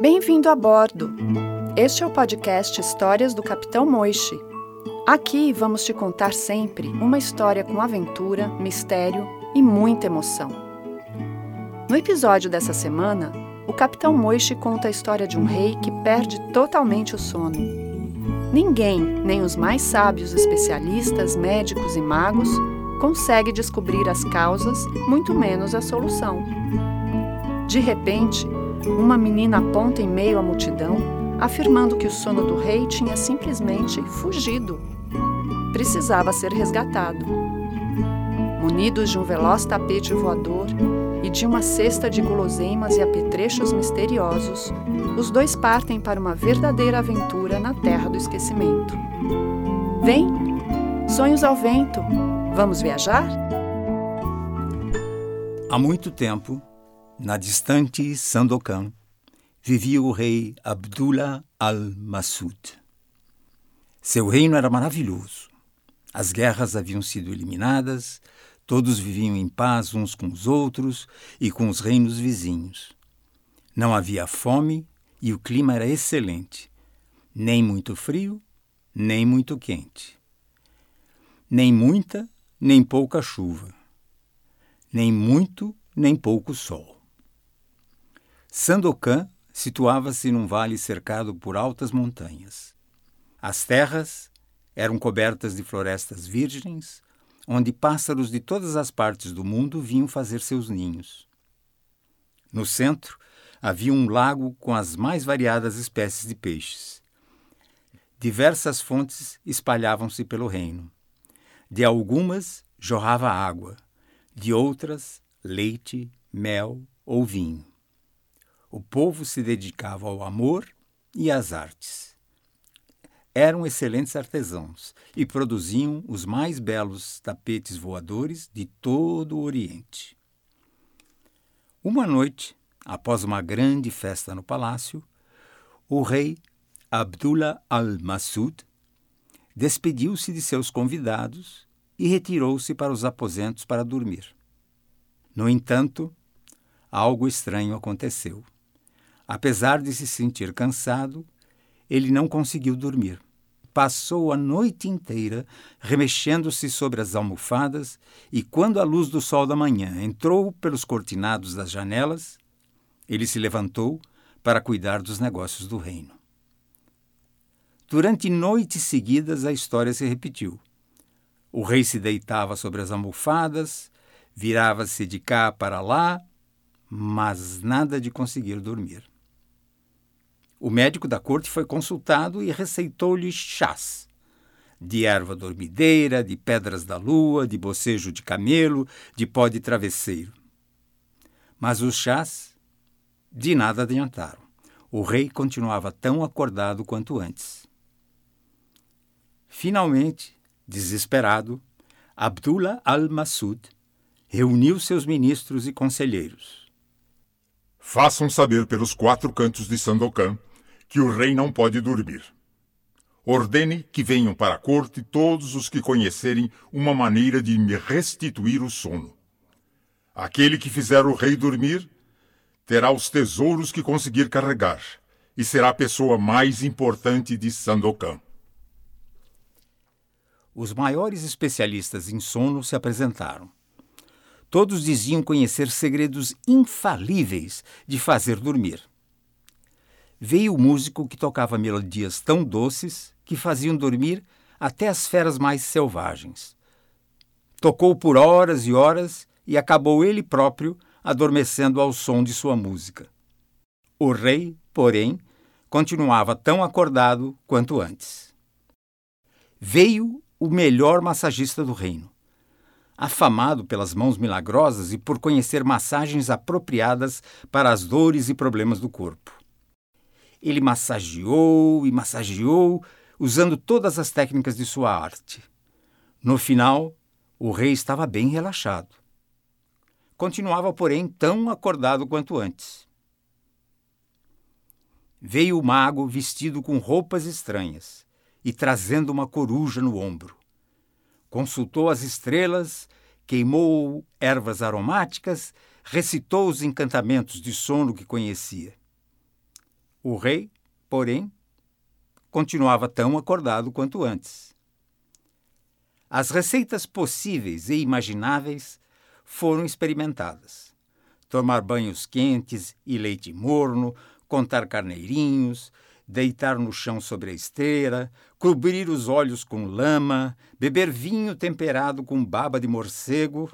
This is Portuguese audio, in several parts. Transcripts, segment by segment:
Bem-vindo a bordo. Este é o podcast Histórias do Capitão Moishi. Aqui vamos te contar sempre uma história com aventura, mistério e muita emoção. No episódio dessa semana, o Capitão Moishi conta a história de um rei que perde totalmente o sono. Ninguém, nem os mais sábios especialistas, médicos e magos, consegue descobrir as causas, muito menos a solução. De repente, uma menina aponta em meio à multidão, afirmando que o sono do rei tinha simplesmente fugido. Precisava ser resgatado. Munidos de um veloz tapete voador e de uma cesta de guloseimas e apetrechos misteriosos, os dois partem para uma verdadeira aventura na terra do esquecimento. Vem! Sonhos ao vento! Vamos viajar? Há muito tempo, na distante Sandokan, vivia o rei Abdullah al-Masud. Seu reino era maravilhoso. As guerras haviam sido eliminadas, todos viviam em paz uns com os outros e com os reinos vizinhos. Não havia fome e o clima era excelente, nem muito frio, nem muito quente. Nem muita, nem pouca chuva. Nem muito, nem pouco sol. Sandokan situava-se num vale cercado por altas montanhas. As terras eram cobertas de florestas virgens, onde pássaros de todas as partes do mundo vinham fazer seus ninhos. No centro havia um lago com as mais variadas espécies de peixes. Diversas fontes espalhavam-se pelo reino. De algumas jorrava água, de outras, leite, mel ou vinho o povo se dedicava ao amor e às artes. Eram excelentes artesãos e produziam os mais belos tapetes voadores de todo o Oriente. Uma noite, após uma grande festa no palácio, o rei Abdullah al-Masud despediu-se de seus convidados e retirou-se para os aposentos para dormir. No entanto, algo estranho aconteceu. Apesar de se sentir cansado, ele não conseguiu dormir. Passou a noite inteira remexendo-se sobre as almofadas e, quando a luz do sol da manhã entrou pelos cortinados das janelas, ele se levantou para cuidar dos negócios do reino. Durante noites seguidas, a história se repetiu. O rei se deitava sobre as almofadas, virava-se de cá para lá, mas nada de conseguir dormir. O médico da corte foi consultado e receitou-lhe chás de erva dormideira, de pedras da lua, de bocejo de camelo, de pó de travesseiro. Mas os chás de nada adiantaram. O rei continuava tão acordado quanto antes. Finalmente, desesperado, Abdullah al-Masud reuniu seus ministros e conselheiros. Façam saber pelos quatro cantos de Sandokan que o rei não pode dormir. Ordene que venham para a corte todos os que conhecerem uma maneira de me restituir o sono. Aquele que fizer o rei dormir terá os tesouros que conseguir carregar e será a pessoa mais importante de Sandokan. Os maiores especialistas em sono se apresentaram. Todos diziam conhecer segredos infalíveis de fazer dormir veio o músico que tocava melodias tão doces que faziam dormir até as feras mais selvagens. Tocou por horas e horas e acabou ele próprio adormecendo ao som de sua música. O rei, porém, continuava tão acordado quanto antes. Veio o melhor massagista do reino, afamado pelas mãos milagrosas e por conhecer massagens apropriadas para as dores e problemas do corpo. Ele massageou e massageou, usando todas as técnicas de sua arte. No final, o rei estava bem relaxado. Continuava, porém, tão acordado quanto antes. Veio o mago vestido com roupas estranhas e trazendo uma coruja no ombro. Consultou as estrelas queimou ervas aromáticas, recitou os encantamentos de sono que conhecia. O rei, porém, continuava tão acordado quanto antes. As receitas possíveis e imagináveis foram experimentadas. Tomar banhos quentes e leite morno, contar carneirinhos, deitar no chão sobre a esteira, cobrir os olhos com lama, beber vinho temperado com baba de morcego.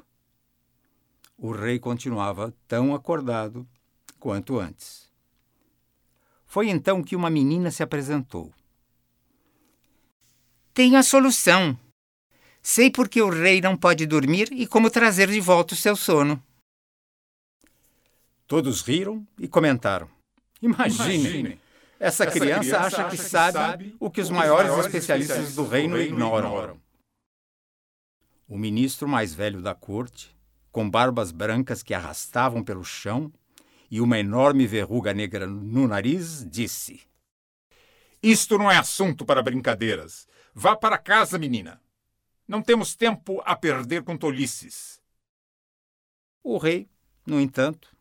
O rei continuava tão acordado quanto antes. Foi então que uma menina se apresentou. Tenho a solução. Sei por que o rei não pode dormir e como trazer de volta o seu sono. Todos riram e comentaram. Imagine, Imagine. Essa, essa criança, criança, acha que, sabe, sabe o que os maiores, maiores especialistas do reino, do reino ignoram. ignoram. O ministro mais velho da corte, com barbas brancas que arrastavam pelo chão e uma enorme verruga negra no nariz, disse: Isto não é assunto para brincadeiras. Vá para casa, menina. Não temos tempo a perder com tolices. O rei, no entanto,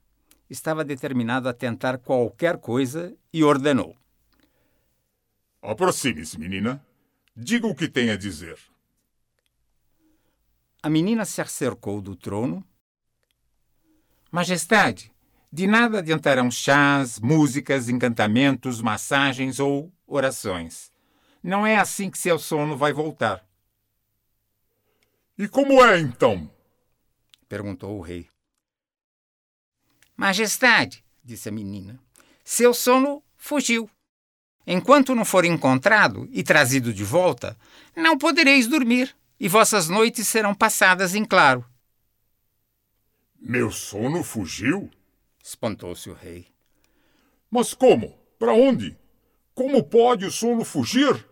estava determinado a tentar qualquer coisa e ordenou: Aproxime-se, menina. Diga o que tem a dizer. A menina se acercou do trono. Majestade, de nada adiantarão chás, músicas, encantamentos, massagens ou orações. Não é assim que seu sono vai voltar. E como é então? perguntou o rei. Majestade, disse a menina, seu sono fugiu. Enquanto não for encontrado e trazido de volta, não podereis dormir, e vossas noites serão passadas em claro. Meu sono fugiu? espantou-se o rei. Mas como? Para onde? Como pode o sono fugir?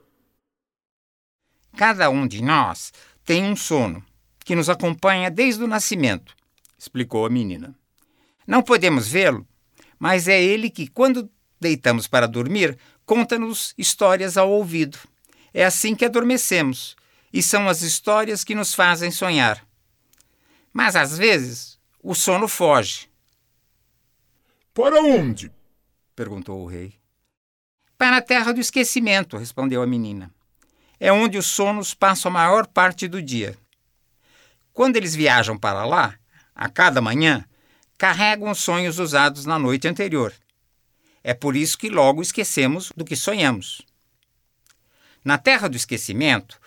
Cada um de nós tem um sono que nos acompanha desde o nascimento, explicou a menina. Não podemos vê-lo, mas é ele que, quando deitamos para dormir, conta-nos histórias ao ouvido. É assim que adormecemos, e são as histórias que nos fazem sonhar. Mas às vezes o sono foge. Para onde? perguntou o rei. Para a terra do esquecimento, respondeu a menina. É onde os sonos passam a maior parte do dia. Quando eles viajam para lá, a cada manhã, carregam os sonhos usados na noite anterior. É por isso que logo esquecemos do que sonhamos. Na terra do esquecimento,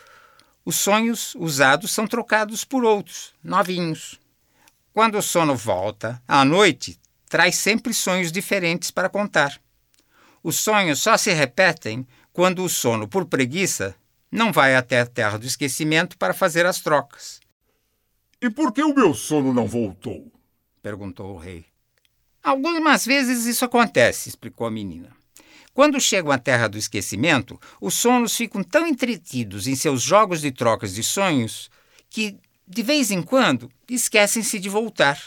os sonhos usados são trocados por outros, novinhos. Quando o sono volta, à noite, traz sempre sonhos diferentes para contar. Os sonhos só se repetem quando o sono, por preguiça, não vai até a terra do esquecimento para fazer as trocas. E por que o meu sono não voltou? Perguntou o rei. Algumas vezes isso acontece, explicou a menina. Quando chegam à terra do esquecimento, os sonos ficam tão entretidos em seus jogos de trocas de sonhos que, de vez em quando, esquecem-se de voltar.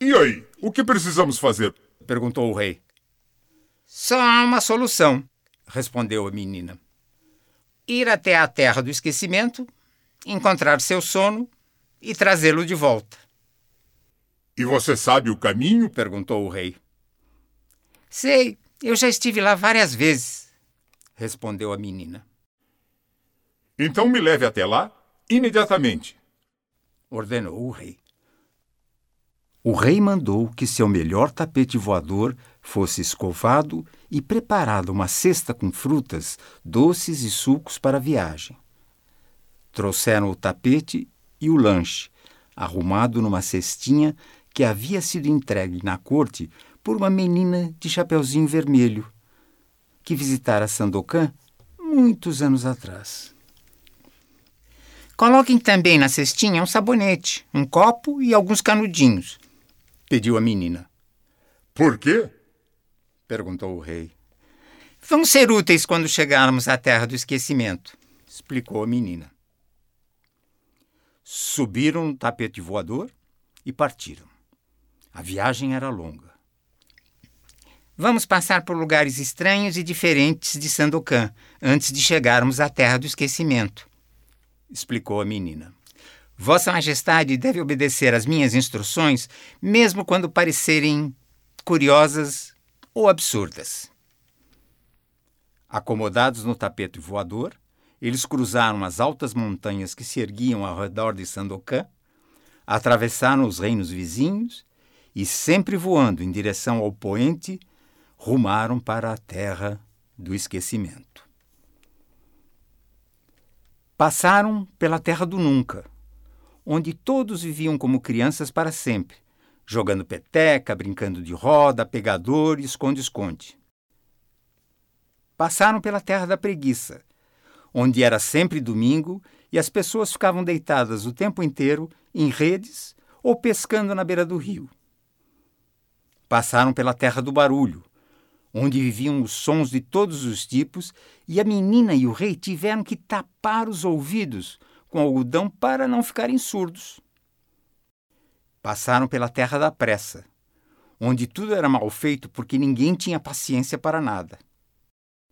E aí, o que precisamos fazer? perguntou o rei. Só há uma solução, respondeu a menina. Ir até a terra do esquecimento, encontrar seu sono e trazê-lo de volta. E você sabe o caminho? perguntou o rei. Sei, eu já estive lá várias vezes, respondeu a menina. Então me leve até lá imediatamente, ordenou o rei. O rei mandou que seu melhor tapete voador fosse escovado e preparada uma cesta com frutas, doces e sucos para a viagem. Trouxeram o tapete e o lanche, arrumado numa cestinha que havia sido entregue na corte por uma menina de chapeuzinho vermelho, que visitara Sandokan muitos anos atrás. Coloquem também na cestinha um sabonete, um copo e alguns canudinhos, pediu a menina. Por quê? perguntou o rei. Vão ser úteis quando chegarmos à terra do esquecimento, explicou a menina. Subiram no tapete voador e partiram. A viagem era longa. Vamos passar por lugares estranhos e diferentes de Sandokan antes de chegarmos à Terra do Esquecimento, explicou a menina. Vossa Majestade deve obedecer às minhas instruções, mesmo quando parecerem curiosas ou absurdas. Acomodados no tapete voador, eles cruzaram as altas montanhas que se erguiam ao redor de Sandokan, atravessaram os reinos vizinhos e, sempre voando em direção ao poente, rumaram para a terra do esquecimento. Passaram pela terra do nunca, onde todos viviam como crianças para sempre, jogando peteca, brincando de roda, pegador e esconde-esconde. Passaram pela terra da preguiça, onde era sempre domingo e as pessoas ficavam deitadas o tempo inteiro em redes ou pescando na beira do rio. Passaram pela terra do barulho, onde viviam os sons de todos os tipos, e a menina e o rei tiveram que tapar os ouvidos com algodão para não ficarem surdos. Passaram pela terra da pressa, onde tudo era mal feito porque ninguém tinha paciência para nada.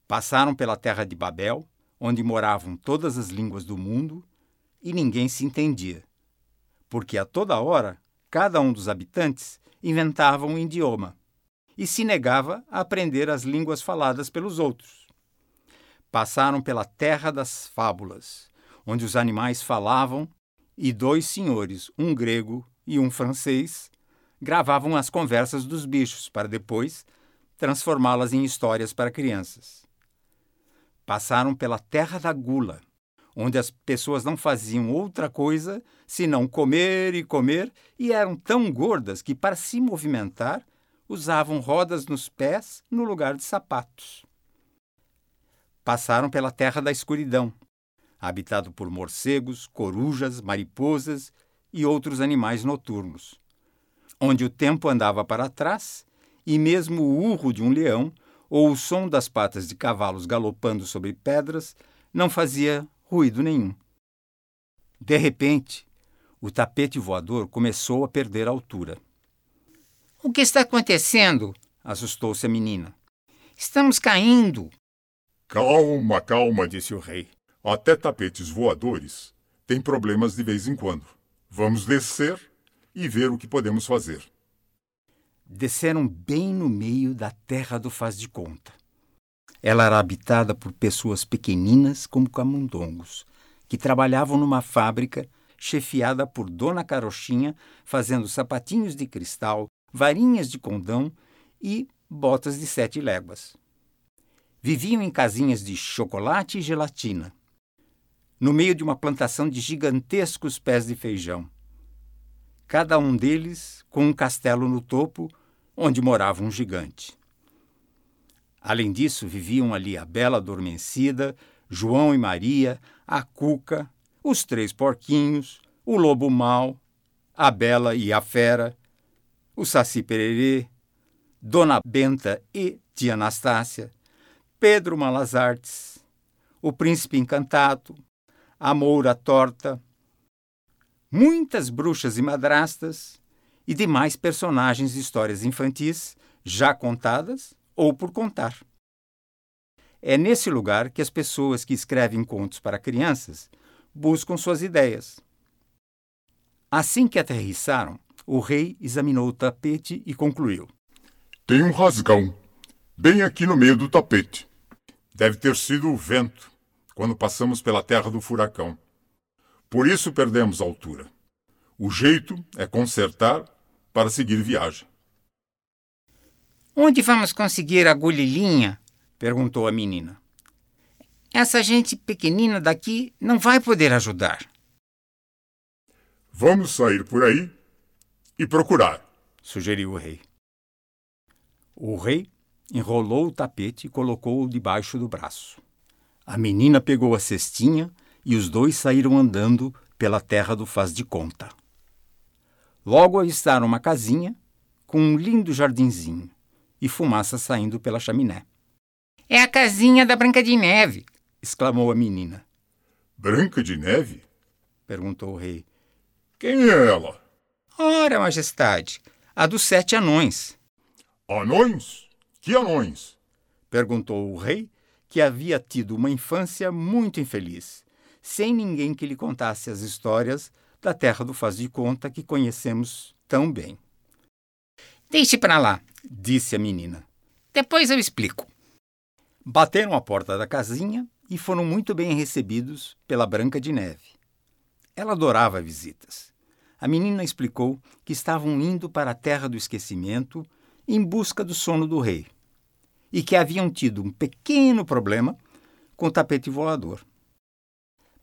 Passaram pela terra de Babel, onde moravam todas as línguas do mundo e ninguém se entendia, porque a toda hora cada um dos habitantes inventava um idioma e se negava a aprender as línguas faladas pelos outros. Passaram pela terra das fábulas, onde os animais falavam e dois senhores, um grego e um francês, gravavam as conversas dos bichos para depois transformá-las em histórias para crianças. Passaram pela terra da gula, onde as pessoas não faziam outra coisa senão comer e comer e eram tão gordas que, para se movimentar, usavam rodas nos pés no lugar de sapatos. Passaram pela terra da escuridão, habitado por morcegos, corujas, mariposas e outros animais noturnos, onde o tempo andava para trás e mesmo o urro de um leão ou o som das patas de cavalos galopando sobre pedras não fazia ruído nenhum. De repente, o tapete voador começou a perder altura. O que está acontecendo? assustou-se a menina. Estamos caindo. Calma, calma, disse o rei. Até tapetes voadores têm problemas de vez em quando. Vamos descer e ver o que podemos fazer. Desceram bem no meio da terra do faz de conta. Ela era habitada por pessoas pequeninas como camundongos, que trabalhavam numa fábrica chefiada por Dona Carochinha, fazendo sapatinhos de cristal, varinhas de condão e botas de sete léguas. Viviam em casinhas de chocolate e gelatina, no meio de uma plantação de gigantescos pés de feijão. Cada um deles com um castelo no topo, onde morava um gigante. Além disso, viviam ali a Bela Adormecida, João e Maria, a Cuca, os três porquinhos, o lobo mau, a Bela e a Fera, o Saci Pererê, Dona Benta e Tia Anastácia, Pedro Malas Artes, o Príncipe Encantado, a Moura Torta, muitas bruxas e madrastas e demais personagens de histórias infantis já contadas ou por contar. É nesse lugar que as pessoas que escrevem contos para crianças buscam suas ideias. Assim que aterrissaram, o rei examinou o tapete e concluiu: Tem um rasgão, bem aqui no meio do tapete. Deve ter sido o vento, quando passamos pela terra do furacão. Por isso perdemos altura. O jeito é consertar para seguir viagem. Onde vamos conseguir agulha e linha? perguntou a menina. Essa gente pequenina daqui não vai poder ajudar. Vamos sair por aí e procurar, sugeriu o rei. O rei enrolou o tapete e colocou-o debaixo do braço. A menina pegou a cestinha e os dois saíram andando pela terra do faz de conta. Logo avistaram uma casinha com um lindo jardinzinho e fumaça saindo pela chaminé. É a casinha da Branca de Neve! exclamou a menina. Branca de Neve? perguntou o rei. Quem é ela? Ora, majestade, a dos sete anões. Anões? Que anões? perguntou o rei, que havia tido uma infância muito infeliz, sem ninguém que lhe contasse as histórias da terra do faz de conta que conhecemos tão bem. Deixe para lá, disse a menina. Depois eu explico. Bateram a porta da casinha e foram muito bem recebidos pela Branca de Neve. Ela adorava visitas. A menina explicou que estavam indo para a terra do esquecimento em busca do sono do rei e que haviam tido um pequeno problema com o tapete voador.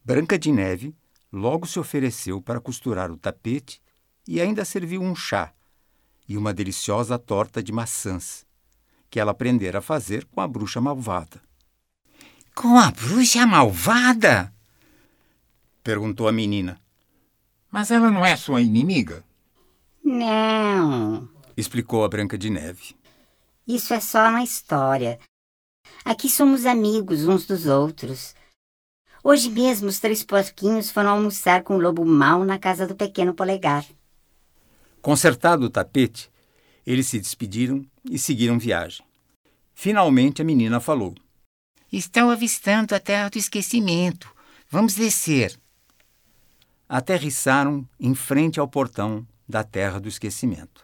Branca de Neve logo se ofereceu para costurar o tapete e ainda serviu um chá e uma deliciosa torta de maçãs, que ela aprendera a fazer com a bruxa malvada. Com a bruxa malvada? perguntou a menina. Mas ela não é sua inimiga? Não, explicou a Branca de Neve. Isso é só uma história. Aqui somos amigos uns dos outros. Hoje mesmo os três porquinhos foram almoçar com o lobo mau na casa do pequeno polegar. Consertado o tapete, eles se despediram e seguiram viagem. Finalmente a menina falou: Estão avistando a terra do esquecimento. Vamos descer. Aterrissaram em frente ao portão da terra do esquecimento.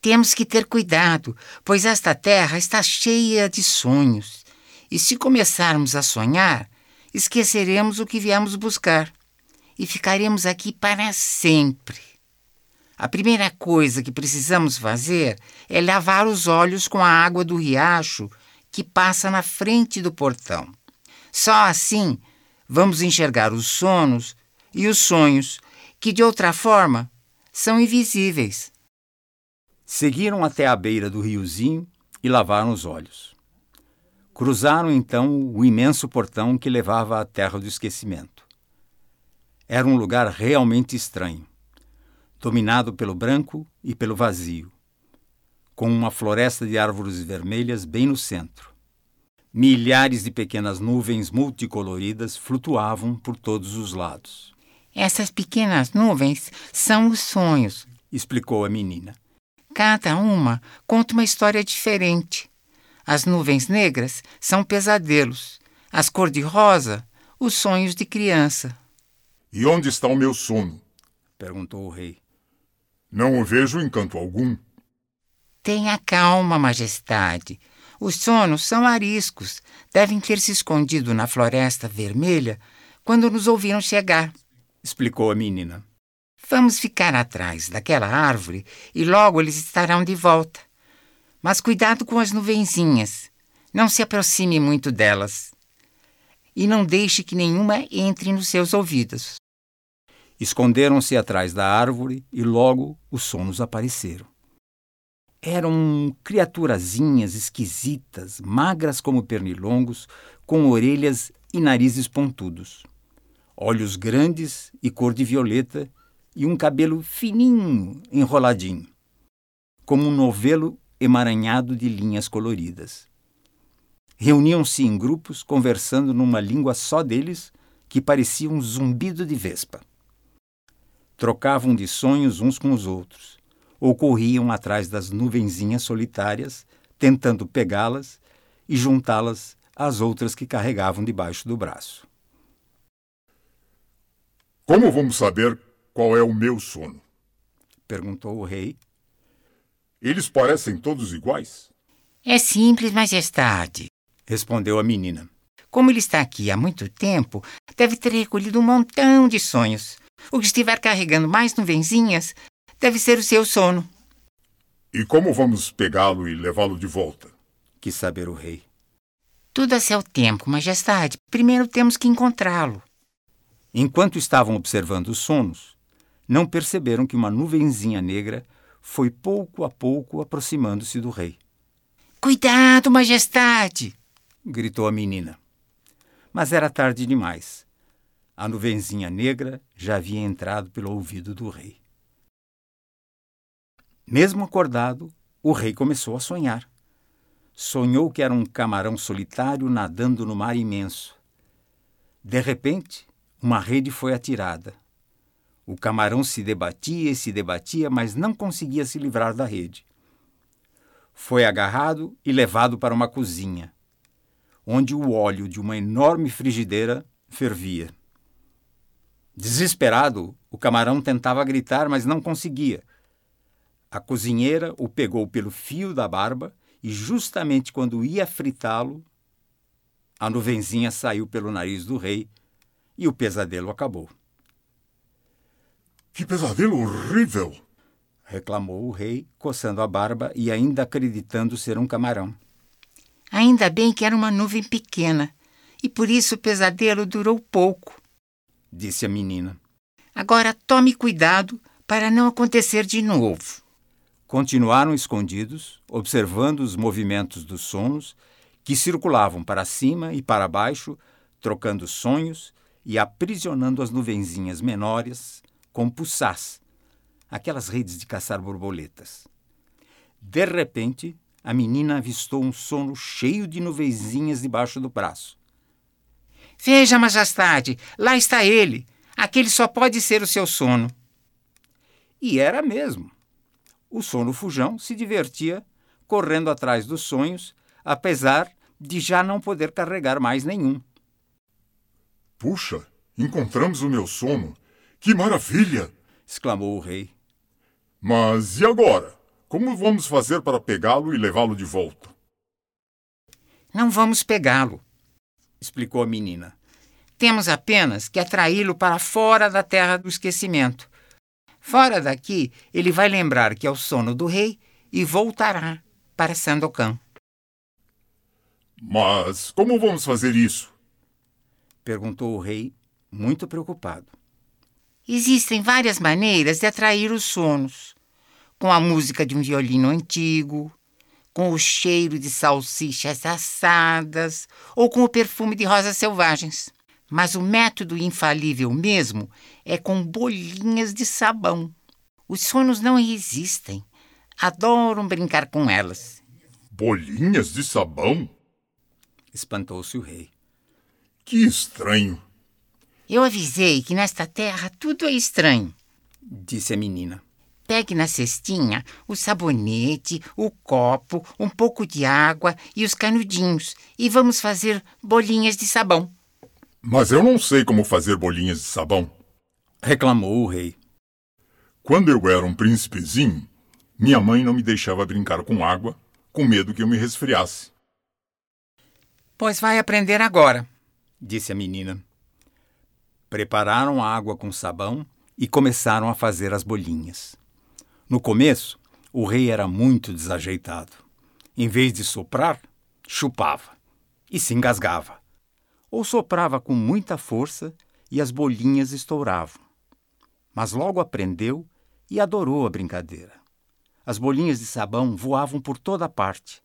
Temos que ter cuidado, pois esta terra está cheia de sonhos. E se começarmos a sonhar, esqueceremos o que viemos buscar e ficaremos aqui para sempre. A primeira coisa que precisamos fazer é lavar os olhos com a água do riacho que passa na frente do portão. Só assim vamos enxergar os sonos e os sonhos que, de outra forma, são invisíveis. Seguiram até a beira do riozinho e lavaram os olhos. Cruzaram então o imenso portão que levava à terra do esquecimento. Era um lugar realmente estranho, dominado pelo branco e pelo vazio, com uma floresta de árvores vermelhas bem no centro. Milhares de pequenas nuvens multicoloridas flutuavam por todos os lados. Essas pequenas nuvens são os sonhos, explicou a menina. Cada uma conta uma história diferente. As nuvens negras são pesadelos, as cor-de-rosa, os sonhos de criança. E onde está o meu sono? perguntou o rei. Não o vejo em canto algum. Tenha calma, majestade. Os sonos são ariscos. Devem ter se escondido na floresta vermelha quando nos ouviram chegar, explicou a menina. Vamos ficar atrás daquela árvore e logo eles estarão de volta. Mas cuidado com as nuvenzinhas. Não se aproxime muito delas. E não deixe que nenhuma entre nos seus ouvidos. Esconderam-se atrás da árvore e logo os sonos apareceram. Eram criaturazinhas esquisitas, magras como pernilongos, com orelhas e narizes pontudos, olhos grandes e cor de violeta e um cabelo fininho, enroladinho, como um novelo emaranhado de linhas coloridas. Reuniam-se em grupos, conversando numa língua só deles, que parecia um zumbido de vespa. Trocavam de sonhos uns com os outros, ou corriam atrás das nuvenzinhas solitárias, tentando pegá-las e juntá-las às outras que carregavam debaixo do braço. Como vamos saber qual é o meu sono? perguntou o rei, eles parecem todos iguais? É simples, majestade, respondeu a menina. Como ele está aqui há muito tempo, deve ter recolhido um montão de sonhos. O que estiver carregando mais nuvenzinhas deve ser o seu sono. E como vamos pegá-lo e levá-lo de volta? Quis saber o rei. Tudo a seu tempo, majestade. Primeiro temos que encontrá-lo. Enquanto estavam observando os sonos, não perceberam que uma nuvenzinha negra foi pouco a pouco aproximando-se do rei. Cuidado, majestade! gritou a menina. Mas era tarde demais. A nuvenzinha negra já havia entrado pelo ouvido do rei. Mesmo acordado, o rei começou a sonhar. Sonhou que era um camarão solitário nadando no mar imenso. De repente, uma rede foi atirada. O camarão se debatia e se debatia, mas não conseguia se livrar da rede. Foi agarrado e levado para uma cozinha, onde o óleo de uma enorme frigideira fervia. Desesperado, o camarão tentava gritar, mas não conseguia. A cozinheira o pegou pelo fio da barba e, justamente quando ia fritá-lo, a nuvenzinha saiu pelo nariz do rei e o pesadelo acabou. Que pesadelo horrível! reclamou o rei, coçando a barba e ainda acreditando ser um camarão. Ainda bem que era uma nuvem pequena e por isso o pesadelo durou pouco, disse a menina. Agora tome cuidado para não acontecer de novo. Continuaram escondidos, observando os movimentos dos sonos que circulavam para cima e para baixo, trocando sonhos e aprisionando as nuvenzinhas menores com puçás, aquelas redes de caçar borboletas. De repente, a menina avistou um sono cheio de nuvenzinhas debaixo do braço. Veja, majestade, lá está ele. Aquele só pode ser o seu sono. E era mesmo. O sono fujão se divertia correndo atrás dos sonhos, apesar de já não poder carregar mais nenhum. Puxa, encontramos o meu sono. Que maravilha! exclamou o rei. Mas e agora? Como vamos fazer para pegá-lo e levá-lo de volta? Não vamos pegá-lo, explicou a menina. Temos apenas que atraí-lo para fora da terra do esquecimento. Fora daqui, ele vai lembrar que é o sono do rei e voltará para Sandokan. Mas como vamos fazer isso? perguntou o rei, muito preocupado. Existem várias maneiras de atrair os sonos: com a música de um violino antigo, com o cheiro de salsichas assadas ou com o perfume de rosas selvagens. Mas o método infalível mesmo é com bolinhas de sabão. Os sonos não resistem. Adoram brincar com elas. Bolinhas de sabão? Espantou-se o rei. Que estranho. Eu avisei que nesta terra tudo é estranho, disse a menina. Pegue na cestinha o sabonete, o copo, um pouco de água e os canudinhos e vamos fazer bolinhas de sabão. Mas eu não sei como fazer bolinhas de sabão, reclamou o rei. Quando eu era um príncipezinho, minha mãe não me deixava brincar com água, com medo que eu me resfriasse. Pois vai aprender agora, disse a menina. Prepararam a água com sabão e começaram a fazer as bolinhas. No começo, o rei era muito desajeitado. Em vez de soprar, chupava e se engasgava. Ou soprava com muita força e as bolinhas estouravam. Mas logo aprendeu e adorou a brincadeira. As bolinhas de sabão voavam por toda parte,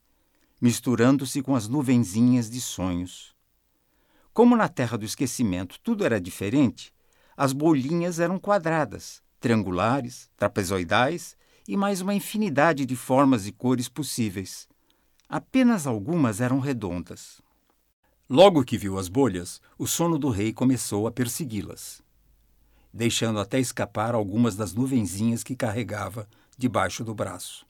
misturando-se com as nuvenzinhas de sonhos. Como na terra do esquecimento tudo era diferente, as bolinhas eram quadradas, triangulares, trapezoidais e mais uma infinidade de formas e cores possíveis. Apenas algumas eram redondas. Logo que viu as bolhas, o sono do rei começou a persegui-las, deixando até escapar algumas das nuvenzinhas que carregava debaixo do braço.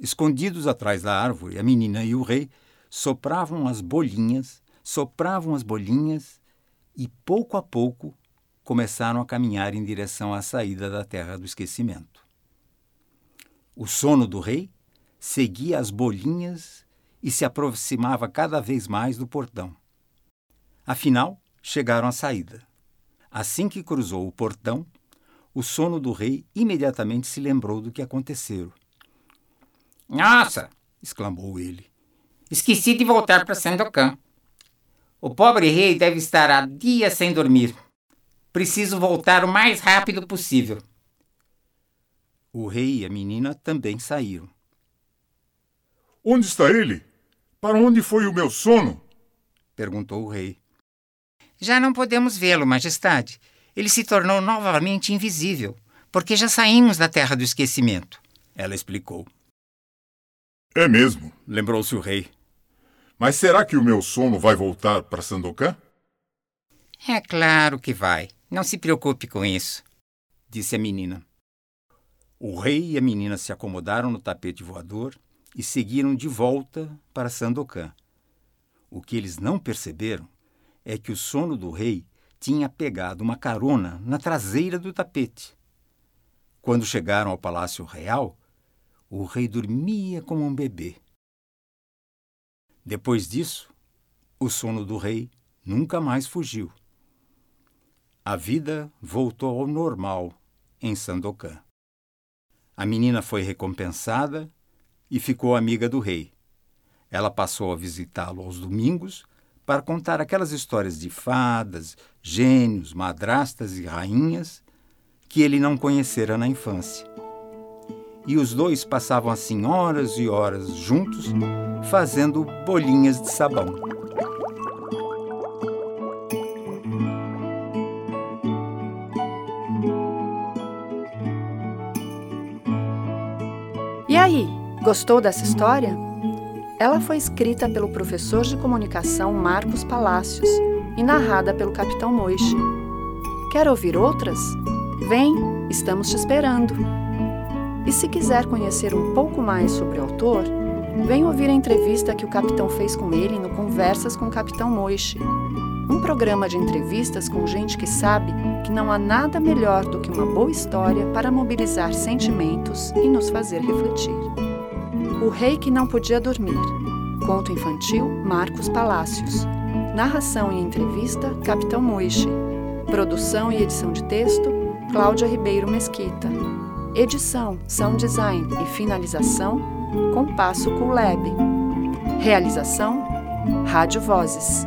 Escondidos atrás da árvore, a menina e o rei sopravam as bolinhas, sopravam as bolinhas e, pouco a pouco, começaram a caminhar em direção à saída da terra do esquecimento. O sono do rei seguia as bolinhas e se aproximava cada vez mais do portão. Afinal, chegaram à saída. Assim que cruzou o portão, o sono do rei imediatamente se lembrou do que acontecera. Nossa! exclamou ele. Esqueci de voltar para Sandokan. O pobre rei deve estar há dias sem dormir. Preciso voltar o mais rápido possível. O rei e a menina também saíram. Onde está ele? Para onde foi o meu sono? perguntou o rei. Já não podemos vê-lo, majestade. Ele se tornou novamente invisível, porque já saímos da terra do esquecimento. Ela explicou. É mesmo, lembrou-se o rei. Mas será que o meu sono vai voltar para Sandokan? É claro que vai. Não se preocupe com isso, disse a menina. O rei e a menina se acomodaram no tapete voador e seguiram de volta para Sandokan. O que eles não perceberam é que o sono do rei tinha pegado uma carona na traseira do tapete. Quando chegaram ao Palácio Real, o rei dormia como um bebê. Depois disso, o sono do rei nunca mais fugiu. A vida voltou ao normal em Sandokan. A menina foi recompensada e ficou amiga do rei. Ela passou a visitá-lo aos domingos para contar aquelas histórias de fadas, gênios, madrastas e rainhas que ele não conhecera na infância. E os dois passavam assim horas e horas juntos, fazendo bolinhas de sabão. Gostou dessa história? Ela foi escrita pelo professor de comunicação Marcos Palácios e narrada pelo capitão Moiche. Quer ouvir outras? Vem, estamos te esperando. E se quiser conhecer um pouco mais sobre o autor, vem ouvir a entrevista que o capitão fez com ele no Conversas com o Capitão Moiche. Um programa de entrevistas com gente que sabe que não há nada melhor do que uma boa história para mobilizar sentimentos e nos fazer refletir. O Rei que Não Podia Dormir. Conto infantil Marcos Palácios. Narração e entrevista Capitão Moiche. Produção e edição de texto Cláudia Ribeiro Mesquita. Edição, sound design e finalização Compasso Cool Lab. Realização Rádio Vozes.